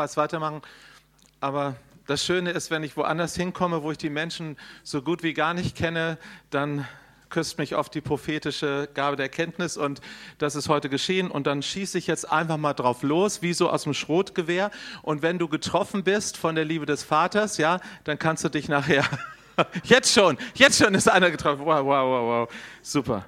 Lobpreis weitermachen. Aber das Schöne ist, wenn ich woanders hinkomme, wo ich die Menschen so gut wie gar nicht kenne, dann küsst mich oft die prophetische Gabe der Kenntnis und das ist heute geschehen und dann schieße ich jetzt einfach mal drauf los, wie so aus dem Schrotgewehr und wenn du getroffen bist von der Liebe des Vaters, ja, dann kannst du dich nachher, jetzt schon, jetzt schon ist einer getroffen, wow, wow, wow, wow, super.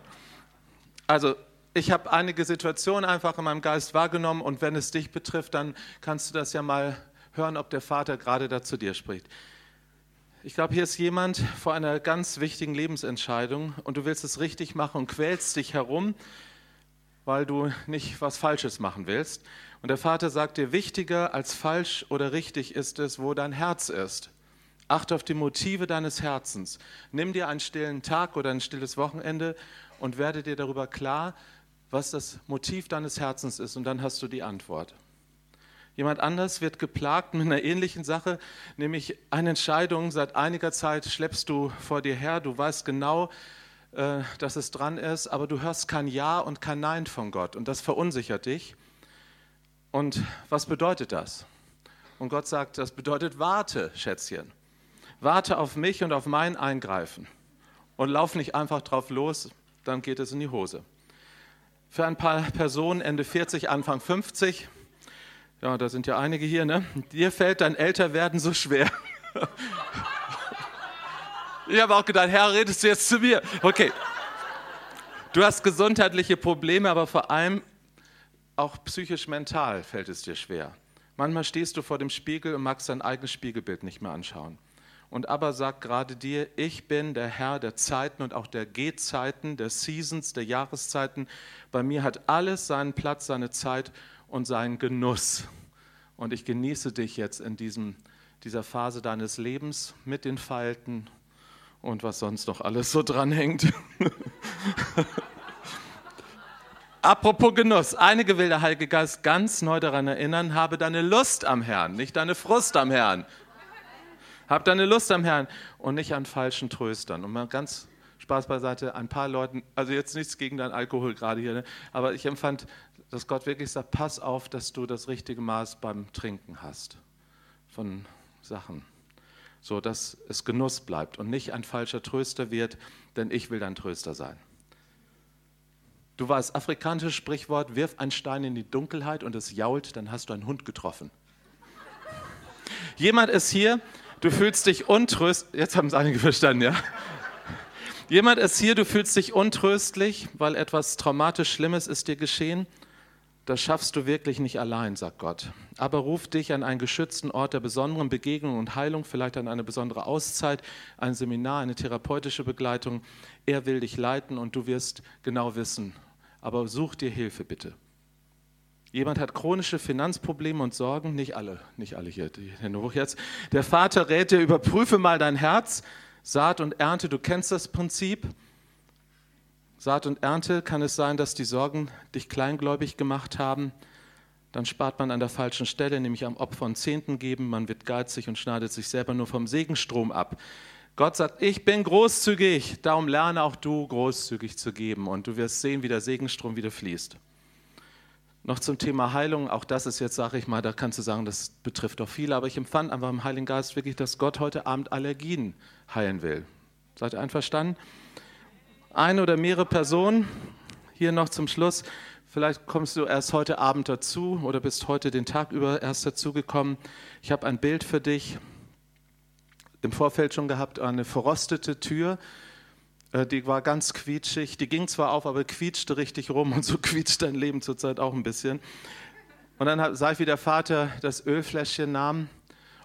Also ich habe einige Situationen einfach in meinem Geist wahrgenommen und wenn es dich betrifft, dann kannst du das ja mal hören, ob der Vater gerade da zu dir spricht. Ich glaube, hier ist jemand vor einer ganz wichtigen Lebensentscheidung und du willst es richtig machen und quälst dich herum, weil du nicht was Falsches machen willst. Und der Vater sagt dir, wichtiger als falsch oder richtig ist es, wo dein Herz ist. Achte auf die Motive deines Herzens. Nimm dir einen stillen Tag oder ein stilles Wochenende und werde dir darüber klar, was das Motiv deines Herzens ist und dann hast du die Antwort. Jemand anders wird geplagt mit einer ähnlichen Sache, nämlich eine Entscheidung, seit einiger Zeit schleppst du vor dir her, du weißt genau, äh, dass es dran ist, aber du hörst kein Ja und kein Nein von Gott und das verunsichert dich. Und was bedeutet das? Und Gott sagt, das bedeutet warte, Schätzchen. Warte auf mich und auf mein Eingreifen und lauf nicht einfach drauf los, dann geht es in die Hose für ein paar Personen Ende 40, Anfang 50. Ja, da sind ja einige hier, ne? Dir fällt dein Älterwerden so schwer. Ich habe auch gedacht, Herr, redest du jetzt zu mir? Okay. Du hast gesundheitliche Probleme, aber vor allem auch psychisch-mental fällt es dir schwer. Manchmal stehst du vor dem Spiegel und magst dein eigenes Spiegelbild nicht mehr anschauen. Und aber sagt gerade dir, ich bin der Herr der Zeiten und auch der Gehzeiten, der Seasons, der Jahreszeiten. Bei mir hat alles seinen Platz, seine Zeit und seinen Genuss. Und ich genieße dich jetzt in diesem, dieser Phase deines Lebens mit den Falten und was sonst noch alles so dranhängt. Apropos Genuss, einige will der Heilige Geist ganz neu daran erinnern, habe deine Lust am Herrn, nicht deine Frust am Herrn. Hab deine Lust am Herrn und nicht an falschen Tröstern. Und mal ganz Spaß beiseite, ein paar Leuten, also jetzt nichts gegen deinen Alkohol gerade hier, ne? aber ich empfand, dass Gott wirklich sagt, pass auf, dass du das richtige Maß beim Trinken hast von Sachen, so dass es Genuss bleibt und nicht ein falscher Tröster wird, denn ich will dein Tröster sein. Du weißt, afrikanisches Sprichwort, wirf einen Stein in die Dunkelheit und es jault, dann hast du einen Hund getroffen. Jemand ist hier, du fühlst dich untröstlich, jetzt haben es einige verstanden, ja? Jemand ist hier, du fühlst dich untröstlich, weil etwas traumatisch Schlimmes ist dir geschehen. Das schaffst du wirklich nicht allein, sagt Gott. Aber ruf dich an einen geschützten Ort der besonderen Begegnung und Heilung, vielleicht an eine besondere Auszeit, ein Seminar, eine therapeutische Begleitung. Er will dich leiten und du wirst genau wissen. Aber such dir Hilfe bitte. Jemand hat chronische Finanzprobleme und Sorgen, nicht alle, nicht alle hier, die Hände hoch jetzt. Der Vater rät dir, überprüfe mal dein Herz, Saat und Ernte, du kennst das Prinzip. Saat und Ernte kann es sein, dass die Sorgen dich kleingläubig gemacht haben. Dann spart man an der falschen Stelle, nämlich am Opfer und Zehnten geben. Man wird geizig und schneidet sich selber nur vom Segenstrom ab. Gott sagt, ich bin großzügig, darum lerne auch du großzügig zu geben und du wirst sehen, wie der Segenstrom wieder fließt. Noch zum Thema Heilung, auch das ist jetzt, sage ich mal, da kannst du sagen, das betrifft doch viele, aber ich empfand einfach im Heiligen Geist wirklich, dass Gott heute Abend Allergien heilen will. Seid ihr einverstanden? Eine oder mehrere Personen, hier noch zum Schluss, vielleicht kommst du erst heute Abend dazu oder bist heute den Tag über erst dazugekommen. Ich habe ein Bild für dich im Vorfeld schon gehabt, eine verrostete Tür, die war ganz quietschig. Die ging zwar auf, aber quietschte richtig rum und so quietscht dein Leben zurzeit auch ein bisschen. Und dann sah ich, wie der Vater das Ölfläschchen nahm.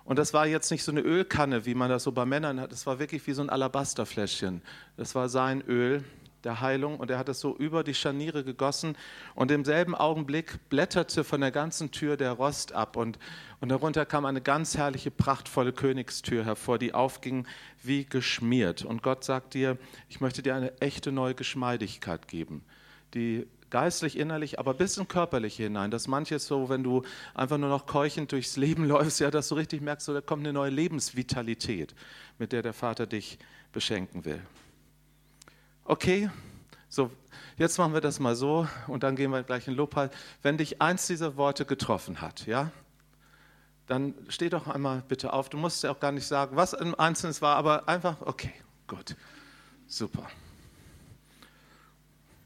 Und das war jetzt nicht so eine Ölkanne, wie man das so bei Männern hat. Das war wirklich wie so ein Alabasterfläschchen. Das war sein Öl der Heilung und er hat es so über die Scharniere gegossen und im selben Augenblick blätterte von der ganzen Tür der Rost ab und, und darunter kam eine ganz herrliche, prachtvolle Königstür hervor, die aufging wie geschmiert. Und Gott sagt dir, ich möchte dir eine echte neue Geschmeidigkeit geben, die geistlich, innerlich, aber bis in körperliche hinein. Dass manches so, wenn du einfach nur noch keuchend durchs Leben läufst, ja, dass du richtig merkst, so, da kommt eine neue Lebensvitalität, mit der der Vater dich beschenken will. Okay, so, jetzt machen wir das mal so und dann gehen wir gleich in Lobpreis. Wenn dich eins dieser Worte getroffen hat, ja, dann steh doch einmal bitte auf. Du musst ja auch gar nicht sagen, was im Einzelnen war, aber einfach, okay, gut, super.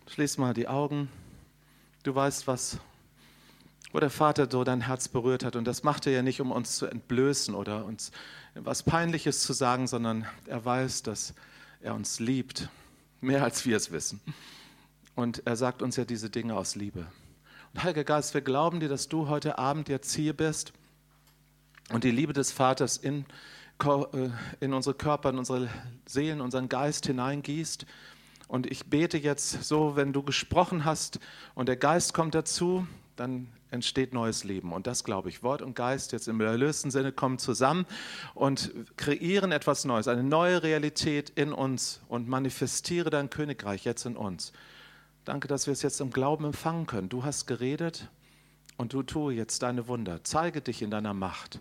Schließ mal die Augen. Du weißt, was, wo der Vater so dein Herz berührt hat. Und das macht er ja nicht, um uns zu entblößen oder uns was Peinliches zu sagen, sondern er weiß, dass er uns liebt, mehr als wir es wissen. Und er sagt uns ja diese Dinge aus Liebe. Und Heiliger Geist, wir glauben dir, dass du heute Abend jetzt hier bist und die Liebe des Vaters in, äh, in unsere Körper, in unsere Seelen, unseren Geist hineingießt. Und ich bete jetzt so, wenn du gesprochen hast und der Geist kommt dazu, dann entsteht neues Leben. Und das glaube ich. Wort und Geist jetzt im erlösten Sinne kommen zusammen und kreieren etwas Neues, eine neue Realität in uns und manifestiere dein Königreich jetzt in uns. Danke, dass wir es jetzt im Glauben empfangen können. Du hast geredet und du tue jetzt deine Wunder. Zeige dich in deiner Macht.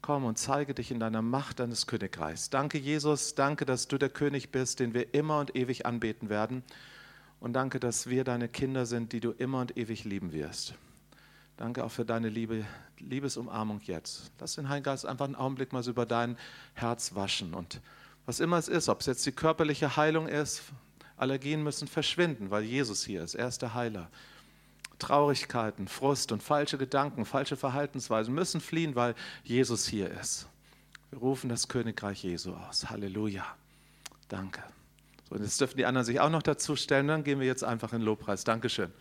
Komm und zeige dich in deiner Macht deines Königreichs. Danke, Jesus. Danke, dass du der König bist, den wir immer und ewig anbeten werden. Und danke, dass wir deine Kinder sind, die du immer und ewig lieben wirst. Danke auch für deine Liebe, Liebesumarmung jetzt. Lass den Heiligen Geist einfach einen Augenblick mal so über dein Herz waschen. Und was immer es ist, ob es jetzt die körperliche Heilung ist, Allergien müssen verschwinden, weil Jesus hier ist. Er ist der Heiler. Traurigkeiten, Frust und falsche Gedanken, falsche Verhaltensweisen müssen fliehen, weil Jesus hier ist. Wir rufen das Königreich Jesu aus. Halleluja. Danke. So, und jetzt dürfen die anderen sich auch noch dazu stellen. Dann gehen wir jetzt einfach in Lobpreis. Dankeschön.